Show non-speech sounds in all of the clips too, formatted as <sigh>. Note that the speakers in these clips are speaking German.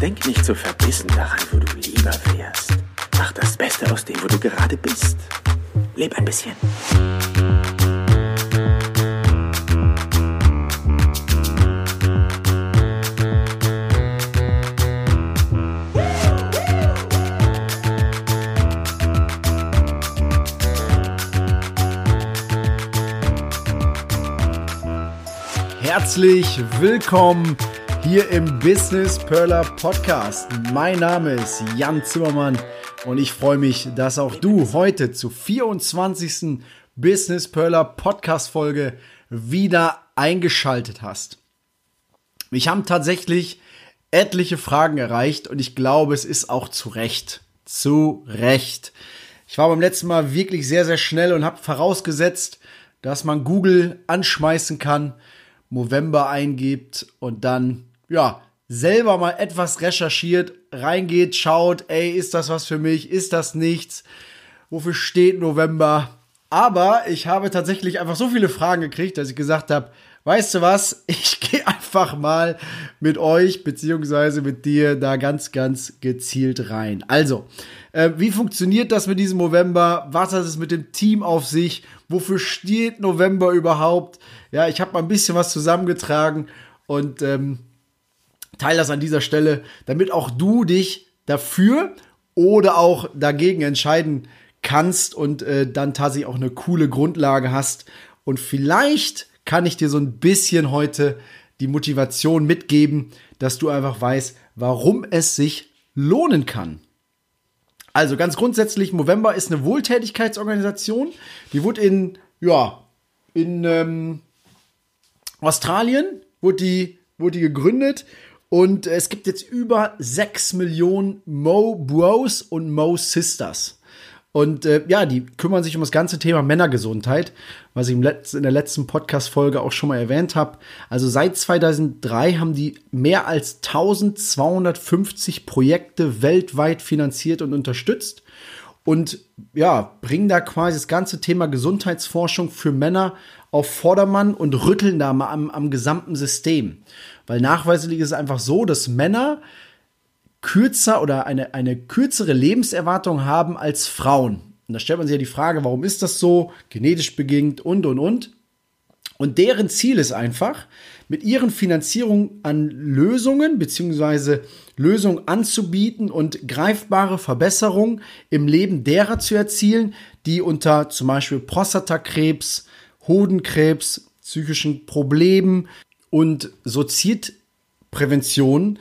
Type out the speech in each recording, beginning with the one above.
Denk nicht so verbissen daran, wo du lieber wärst. Mach das Beste aus dem, wo du gerade bist. Leb ein bisschen. Herzlich willkommen hier im Business Perler Podcast. Mein Name ist Jan Zimmermann und ich freue mich, dass auch du heute zur 24. Business Perler Podcast Folge wieder eingeschaltet hast. Mich haben tatsächlich etliche Fragen erreicht und ich glaube, es ist auch zu Recht. Zu Recht. Ich war beim letzten Mal wirklich sehr, sehr schnell und habe vorausgesetzt, dass man Google anschmeißen kann, November eingibt und dann ja, selber mal etwas recherchiert, reingeht, schaut, ey, ist das was für mich? Ist das nichts? Wofür steht November? Aber ich habe tatsächlich einfach so viele Fragen gekriegt, dass ich gesagt habe, weißt du was, <laughs> ich gehe einfach mal mit euch beziehungsweise mit dir da ganz, ganz gezielt rein. Also, äh, wie funktioniert das mit diesem November? Was hat es mit dem Team auf sich? Wofür steht November überhaupt? Ja, ich habe mal ein bisschen was zusammengetragen und ähm, teile das an dieser Stelle, damit auch du dich dafür oder auch dagegen entscheiden kannst und äh, dann tatsächlich auch eine coole Grundlage hast. Und vielleicht kann ich dir so ein bisschen heute die Motivation mitgeben, dass du einfach weißt, warum es sich lohnen kann. Also ganz grundsätzlich, Movember ist eine Wohltätigkeitsorganisation. Die wurde in, ja, in ähm, Australien wurde die, wurde die gegründet und es gibt jetzt über 6 Millionen Mo Bros und Mo Sisters. Und äh, ja, die kümmern sich um das ganze Thema Männergesundheit, was ich im Letz in der letzten Podcast-Folge auch schon mal erwähnt habe. Also seit 2003 haben die mehr als 1250 Projekte weltweit finanziert und unterstützt. Und ja, bringen da quasi das ganze Thema Gesundheitsforschung für Männer auf Vordermann und rütteln da mal am, am gesamten System. Weil nachweislich ist es einfach so, dass Männer kürzer oder eine, eine kürzere Lebenserwartung haben als Frauen. Und da stellt man sich ja die Frage, warum ist das so? Genetisch bedingt und, und, und. Und deren Ziel ist einfach, mit ihren Finanzierungen an Lösungen beziehungsweise Lösungen anzubieten und greifbare Verbesserungen im Leben derer zu erzielen, die unter zum Beispiel Prostatakrebs, Hodenkrebs, psychischen Problemen, und Suizidprävention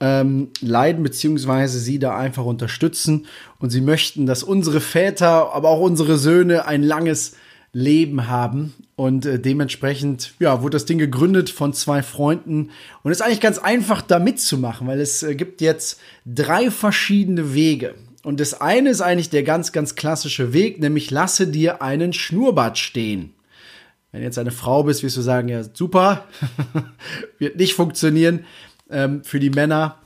ähm, leiden, beziehungsweise sie da einfach unterstützen. Und sie möchten, dass unsere Väter, aber auch unsere Söhne ein langes Leben haben. Und äh, dementsprechend, ja, wurde das Ding gegründet von zwei Freunden. Und ist eigentlich ganz einfach da mitzumachen, weil es äh, gibt jetzt drei verschiedene Wege. Und das eine ist eigentlich der ganz, ganz klassische Weg, nämlich lasse dir einen Schnurrbart stehen. Wenn jetzt eine Frau bist, wirst du sagen, ja, super, <laughs> wird nicht funktionieren. Ähm, für die Männer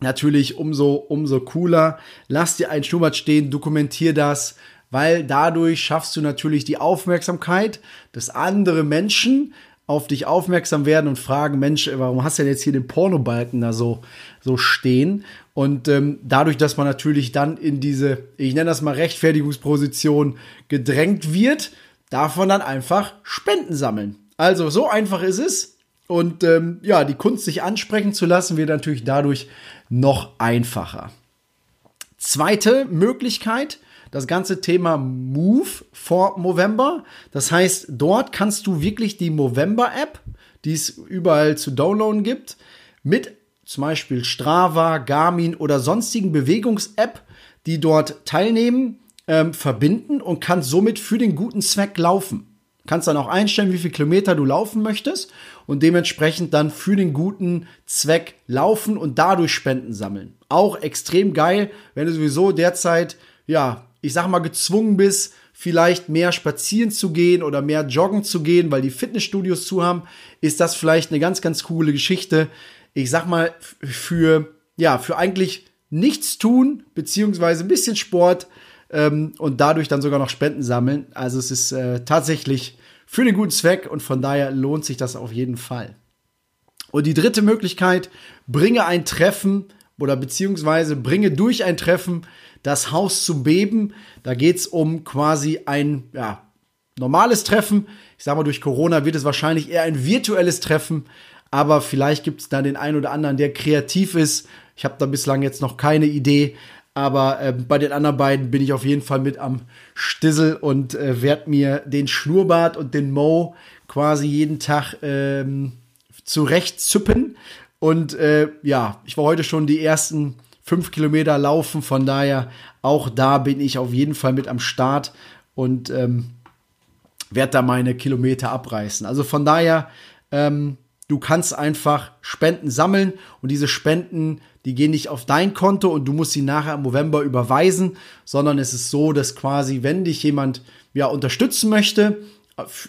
natürlich umso, umso cooler. Lass dir ein Schnurrbart stehen, dokumentier das, weil dadurch schaffst du natürlich die Aufmerksamkeit, dass andere Menschen auf dich aufmerksam werden und fragen, Mensch, warum hast du denn jetzt hier den Pornobalken da so, so stehen? Und ähm, dadurch, dass man natürlich dann in diese, ich nenne das mal Rechtfertigungsposition gedrängt wird, man dann einfach Spenden sammeln. Also so einfach ist es. Und ähm, ja, die Kunst sich ansprechen zu lassen, wird natürlich dadurch noch einfacher. Zweite Möglichkeit, das ganze Thema Move for Movember. Das heißt, dort kannst du wirklich die Movember-App, die es überall zu downloaden gibt, mit zum Beispiel Strava, Garmin oder sonstigen Bewegungs-App, die dort teilnehmen, ähm, verbinden und kannst somit für den guten Zweck laufen. Kannst dann auch einstellen, wie viel Kilometer du laufen möchtest und dementsprechend dann für den guten Zweck laufen und dadurch Spenden sammeln. Auch extrem geil, wenn du sowieso derzeit, ja, ich sag mal, gezwungen bist, vielleicht mehr spazieren zu gehen oder mehr joggen zu gehen, weil die Fitnessstudios zu haben, ist das vielleicht eine ganz, ganz coole Geschichte. Ich sag mal, für, ja, für eigentlich nichts tun, beziehungsweise ein bisschen Sport, ähm, und dadurch dann sogar noch Spenden sammeln. Also es ist äh, tatsächlich für den guten Zweck und von daher lohnt sich das auf jeden Fall. Und die dritte Möglichkeit, bringe ein Treffen oder beziehungsweise bringe durch ein Treffen das Haus zum Beben. Da geht es um quasi ein ja, normales Treffen. Ich sage mal, durch Corona wird es wahrscheinlich eher ein virtuelles Treffen, aber vielleicht gibt es da den einen oder anderen, der kreativ ist. Ich habe da bislang jetzt noch keine Idee, aber äh, bei den anderen beiden bin ich auf jeden Fall mit am Stissel und äh, werde mir den Schnurrbart und den Mo quasi jeden Tag ähm, zurechtzüppen. Und äh, ja, ich war heute schon die ersten fünf Kilometer laufen, von daher auch da bin ich auf jeden Fall mit am Start und ähm, werde da meine Kilometer abreißen. Also von daher, ähm, du kannst einfach Spenden sammeln und diese Spenden, die gehen nicht auf dein Konto und du musst sie nachher im November überweisen, sondern es ist so, dass quasi, wenn dich jemand ja unterstützen möchte,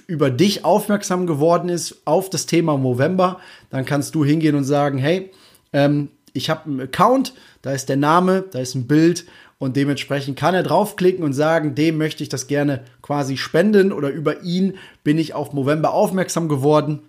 über dich aufmerksam geworden ist auf das Thema November, dann kannst du hingehen und sagen, hey, ähm, ich habe einen Account, da ist der Name, da ist ein Bild und dementsprechend kann er draufklicken und sagen, dem möchte ich das gerne quasi spenden oder über ihn bin ich auf November aufmerksam geworden.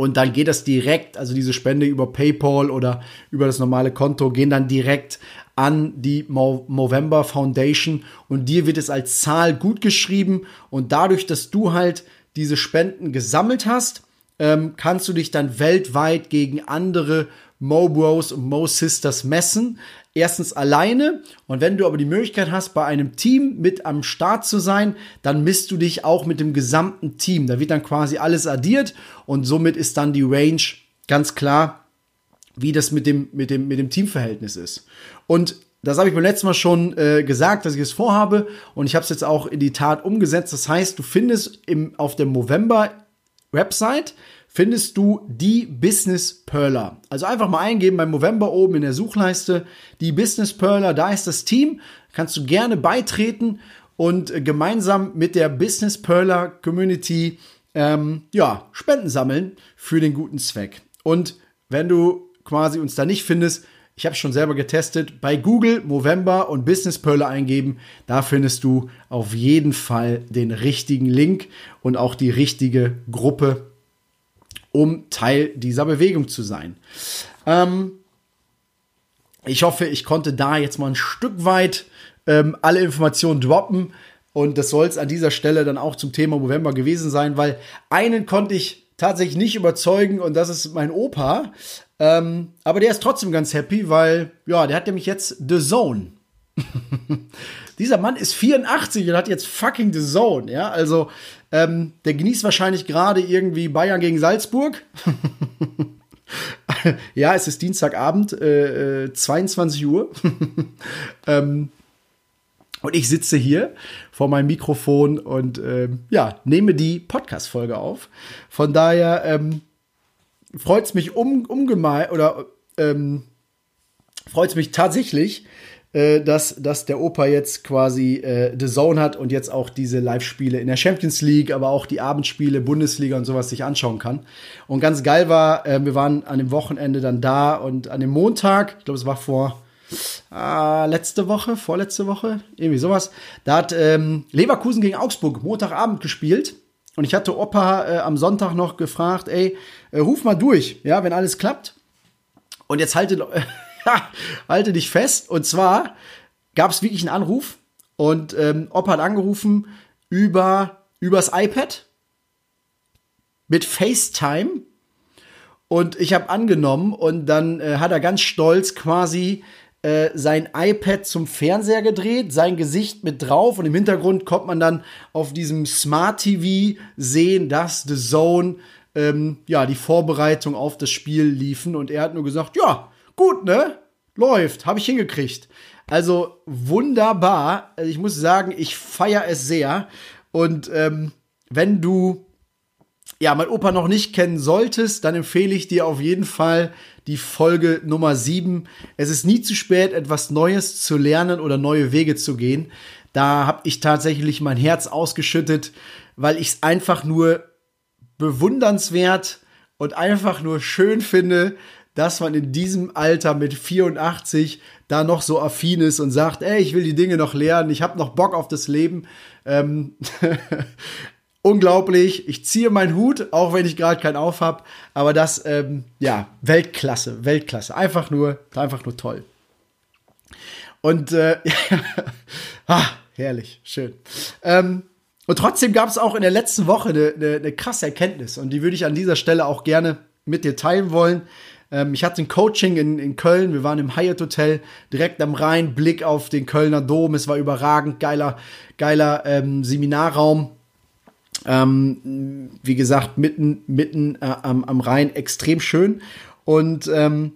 Und dann geht das direkt, also diese Spende über PayPal oder über das normale Konto, gehen dann direkt an die Movember Foundation. Und dir wird es als Zahl gut geschrieben und dadurch, dass du halt diese Spenden gesammelt hast, ähm, kannst du dich dann weltweit gegen andere Mo Bros und Mo Sisters messen. Erstens alleine und wenn du aber die Möglichkeit hast, bei einem Team mit am Start zu sein, dann misst du dich auch mit dem gesamten Team. Da wird dann quasi alles addiert und somit ist dann die Range ganz klar, wie das mit dem, mit dem, mit dem Teamverhältnis ist. Und das habe ich beim letzten Mal schon äh, gesagt, dass ich es vorhabe und ich habe es jetzt auch in die Tat umgesetzt. Das heißt, du findest im, auf der Movember Website findest du die Business Perler. Also einfach mal eingeben beim November oben in der Suchleiste die Business Perler, da ist das Team, kannst du gerne beitreten und äh, gemeinsam mit der Business Perler Community ähm, ja, Spenden sammeln für den guten Zweck. Und wenn du quasi uns da nicht findest, ich habe schon selber getestet, bei Google Movember und Business Perler eingeben, da findest du auf jeden Fall den richtigen Link und auch die richtige Gruppe um Teil dieser Bewegung zu sein. Ähm, ich hoffe, ich konnte da jetzt mal ein Stück weit ähm, alle Informationen droppen. Und das soll es an dieser Stelle dann auch zum Thema November gewesen sein, weil einen konnte ich tatsächlich nicht überzeugen und das ist mein Opa. Ähm, aber der ist trotzdem ganz happy, weil, ja, der hat nämlich jetzt The Zone. <laughs> Dieser Mann ist 84 und hat jetzt fucking The Zone, ja. Also, ähm, der genießt wahrscheinlich gerade irgendwie Bayern gegen Salzburg. <laughs> ja, es ist Dienstagabend, äh, 22 äh, Uhr. <laughs> ähm, und ich sitze hier vor meinem Mikrofon und ähm, ja, nehme die Podcast-Folge auf. Von daher ähm, freut es mich um, ungemein oder ähm, freut es mich tatsächlich, äh, dass, dass der Opa jetzt quasi äh, The Zone hat und jetzt auch diese Live-Spiele in der Champions League, aber auch die Abendspiele, Bundesliga und sowas sich anschauen kann. Und ganz geil war, äh, wir waren an dem Wochenende dann da und an dem Montag, ich glaube, es war vor äh, letzte Woche, vorletzte Woche, irgendwie sowas, da hat ähm, Leverkusen gegen Augsburg Montagabend gespielt. Und ich hatte Opa äh, am Sonntag noch gefragt, ey, äh, ruf mal durch, ja, wenn alles klappt. Und jetzt haltet, <laughs> halte dich fest. Und zwar gab es wirklich einen Anruf und ähm, Opa hat angerufen über übers iPad mit FaceTime und ich habe angenommen und dann äh, hat er ganz stolz quasi äh, sein iPad zum Fernseher gedreht, sein Gesicht mit drauf und im Hintergrund kommt man dann auf diesem Smart TV sehen, dass The Zone ähm, ja die Vorbereitung auf das Spiel liefen und er hat nur gesagt, ja, gut, ne? Läuft, habe ich hingekriegt. Also wunderbar. Also ich muss sagen, ich feiere es sehr. Und ähm, wenn du ja mein Opa noch nicht kennen solltest, dann empfehle ich dir auf jeden Fall die Folge Nummer 7. Es ist nie zu spät, etwas Neues zu lernen oder neue Wege zu gehen. Da habe ich tatsächlich mein Herz ausgeschüttet, weil ich es einfach nur bewundernswert und einfach nur schön finde, dass man in diesem Alter mit 84 da noch so affin ist und sagt, ey, ich will die Dinge noch lernen, ich habe noch Bock auf das Leben. Ähm <laughs> unglaublich. Ich ziehe meinen Hut, auch wenn ich gerade keinen auf habe. Aber das, ähm, ja, Weltklasse, Weltklasse. Einfach nur, einfach nur toll. Und äh, <laughs> ah, herrlich, schön. Ähm, und trotzdem gab es auch in der letzten Woche eine, eine, eine, krasse Erkenntnis und die würde ich an dieser Stelle auch gerne mit dir teilen wollen. Ähm, ich hatte ein Coaching in, in Köln, wir waren im Hyatt Hotel, direkt am Rhein, Blick auf den Kölner Dom, es war überragend, geiler, geiler ähm, Seminarraum. Ähm, wie gesagt, mitten, mitten äh, am, am Rhein, extrem schön. Und ähm,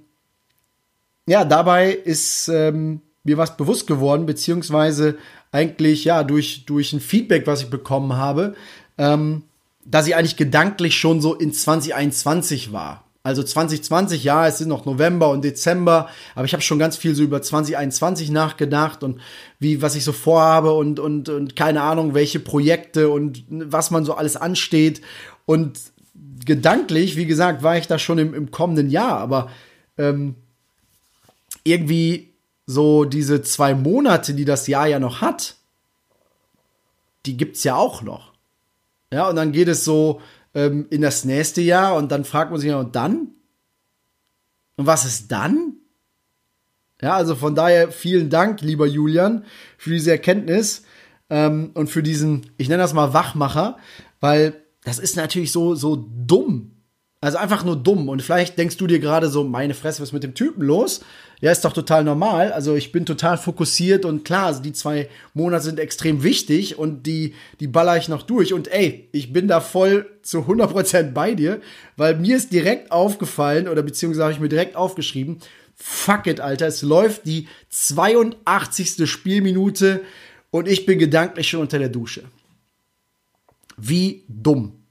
ja, dabei ist ähm, mir was bewusst geworden, beziehungsweise eigentlich ja durch, durch ein Feedback, was ich bekommen habe, ähm, dass ich eigentlich gedanklich schon so in 2021 war. Also 2020, ja, es sind noch November und Dezember, aber ich habe schon ganz viel so über 2021 nachgedacht und wie, was ich so vorhabe und, und, und keine Ahnung, welche Projekte und was man so alles ansteht. Und gedanklich, wie gesagt, war ich da schon im, im kommenden Jahr, aber ähm, irgendwie so diese zwei Monate, die das Jahr ja noch hat, die gibt's ja auch noch. Ja, und dann geht es so ähm, in das nächste Jahr und dann fragt man sich, ja, und dann? Und was ist dann? Ja, also von daher vielen Dank, lieber Julian, für diese Erkenntnis ähm, und für diesen, ich nenne das mal Wachmacher, weil das ist natürlich so, so dumm. Also einfach nur dumm. Und vielleicht denkst du dir gerade so, meine Fresse, was ist mit dem Typen los? Ja, ist doch total normal. Also ich bin total fokussiert und klar, also die zwei Monate sind extrem wichtig und die, die baller ich noch durch. Und ey, ich bin da voll zu 100% bei dir, weil mir ist direkt aufgefallen oder beziehungsweise habe ich mir direkt aufgeschrieben, fuck it, Alter, es läuft die 82. Spielminute und ich bin gedanklich schon unter der Dusche. Wie dumm.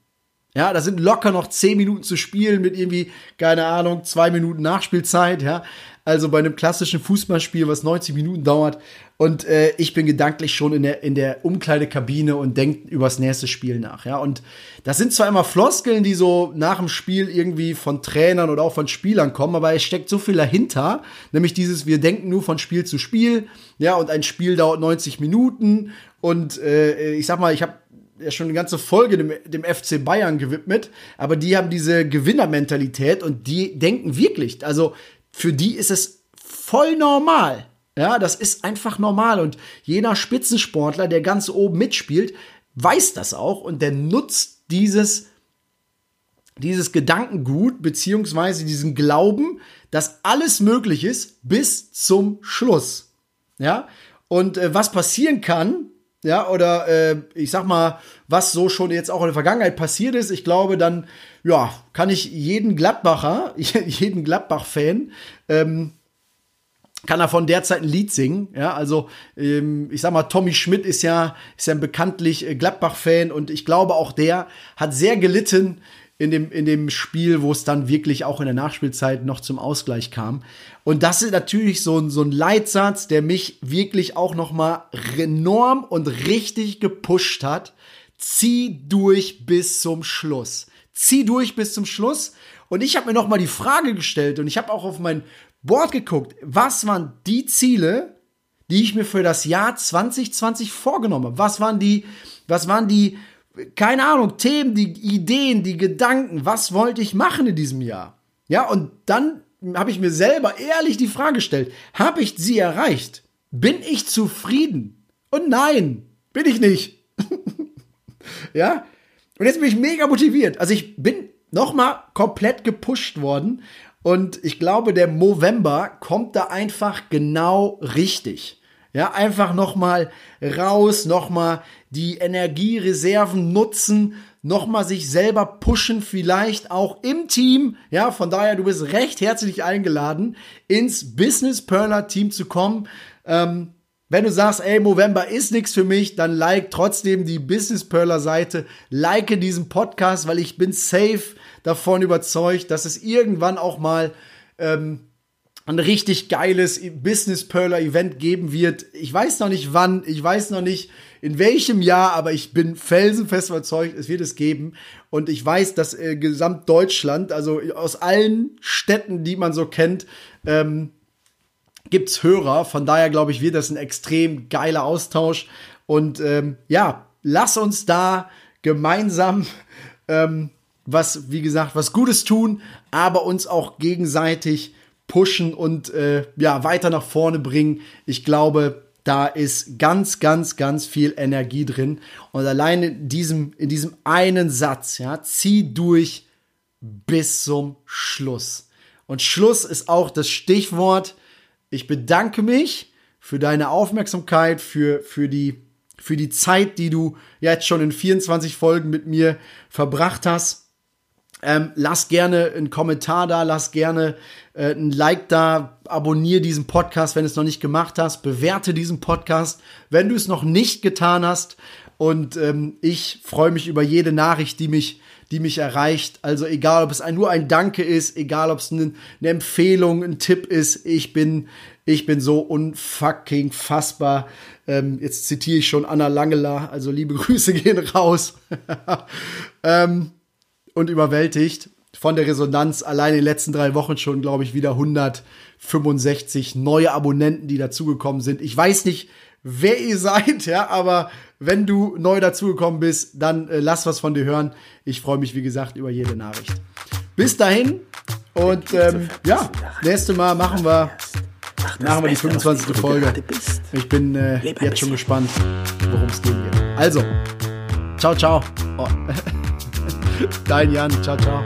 Ja, da sind locker noch 10 Minuten zu spielen mit irgendwie, keine Ahnung, zwei Minuten Nachspielzeit, ja. Also bei einem klassischen Fußballspiel, was 90 Minuten dauert. Und äh, ich bin gedanklich schon in der, in der Umkleidekabine und denke übers nächste Spiel nach. Ja, und das sind zwar immer Floskeln, die so nach dem Spiel irgendwie von Trainern oder auch von Spielern kommen, aber es steckt so viel dahinter. Nämlich dieses, wir denken nur von Spiel zu Spiel. Ja, und ein Spiel dauert 90 Minuten. Und äh, ich sag mal, ich habe ja schon eine ganze Folge dem, dem FC Bayern gewidmet, aber die haben diese Gewinnermentalität und die denken wirklich, also für die ist es voll normal. Ja, das ist einfach normal. Und jener Spitzensportler, der ganz oben mitspielt, weiß das auch und der nutzt dieses, dieses Gedankengut, beziehungsweise diesen Glauben, dass alles möglich ist bis zum Schluss. Ja, und äh, was passieren kann, ja, oder äh, ich sag mal, was so schon jetzt auch in der Vergangenheit passiert ist, ich glaube, dann ja, kann ich jeden Gladbacher, <laughs> jeden Gladbach-Fan, ähm, kann er von der Zeit ein Lied singen. Ja, also ähm, ich sag mal, Tommy Schmidt ist ja, ist ja bekanntlich äh, Gladbach-Fan und ich glaube auch der hat sehr gelitten in dem, in dem Spiel, wo es dann wirklich auch in der Nachspielzeit noch zum Ausgleich kam. Und das ist natürlich so ein, so ein Leitsatz, der mich wirklich auch noch mal enorm und richtig gepusht hat. Zieh durch bis zum Schluss zieh durch bis zum Schluss. Und ich habe mir noch mal die Frage gestellt und ich habe auch auf mein Board geguckt, was waren die Ziele, die ich mir für das Jahr 2020 vorgenommen habe? Was waren die, was waren die, keine Ahnung, Themen, die Ideen, die Gedanken, was wollte ich machen in diesem Jahr? Ja, und dann habe ich mir selber ehrlich die Frage gestellt, habe ich sie erreicht? Bin ich zufrieden? Und nein, bin ich nicht. <laughs> ja, und jetzt bin ich mega motiviert. Also ich bin nochmal komplett gepusht worden. Und ich glaube, der Movember kommt da einfach genau richtig. Ja, einfach nochmal raus, nochmal die Energiereserven nutzen, nochmal sich selber pushen, vielleicht auch im Team. Ja, von daher, du bist recht herzlich eingeladen, ins Business Perler Team zu kommen. Ähm, wenn du sagst, ey, Movember ist nichts für mich, dann like trotzdem die Business Perler Seite, like diesen Podcast, weil ich bin safe davon überzeugt, dass es irgendwann auch mal ähm, ein richtig geiles Business Perler Event geben wird. Ich weiß noch nicht wann, ich weiß noch nicht in welchem Jahr, aber ich bin felsenfest überzeugt, es wird es geben. Und ich weiß, dass äh, gesamt Deutschland, also aus allen Städten, die man so kennt, ähm, gibt's Hörer. Von daher glaube ich, wird das ein extrem geiler Austausch. Und ähm, ja, lass uns da gemeinsam ähm, was, wie gesagt, was Gutes tun, aber uns auch gegenseitig pushen und äh, ja, weiter nach vorne bringen. Ich glaube, da ist ganz, ganz, ganz viel Energie drin. Und allein in diesem, in diesem einen Satz, ja, zieh durch bis zum Schluss. Und Schluss ist auch das Stichwort. Ich bedanke mich für deine Aufmerksamkeit, für, für die, für die Zeit, die du jetzt schon in 24 Folgen mit mir verbracht hast. Ähm, lass gerne einen Kommentar da, lass gerne äh, ein Like da, abonniere diesen Podcast, wenn du es noch nicht gemacht hast, bewerte diesen Podcast, wenn du es noch nicht getan hast. Und ähm, ich freue mich über jede Nachricht, die mich, die mich erreicht. Also egal, ob es ein, nur ein Danke ist, egal, ob es eine, eine Empfehlung, ein Tipp ist, ich bin, ich bin so unfucking fassbar. Ähm, jetzt zitiere ich schon Anna Langela, also liebe <laughs> Grüße gehen raus. <laughs> ähm, und überwältigt von der Resonanz. Allein in den letzten drei Wochen schon, glaube ich, wieder 165 neue Abonnenten, die dazugekommen sind. Ich weiß nicht, wer ihr <laughs> seid, ja, aber wenn du neu dazugekommen bist, dann äh, lass was von dir hören. Ich freue mich, wie gesagt, über jede Nachricht. Bis dahin und ähm, ja, nächste Mal machen wir, machen wir die 25. Folge. Ich bin äh, jetzt schon gespannt, worum es gehen wird. Also, ciao, ciao. Oh. <laughs> Dein Jan. Ciao, ciao.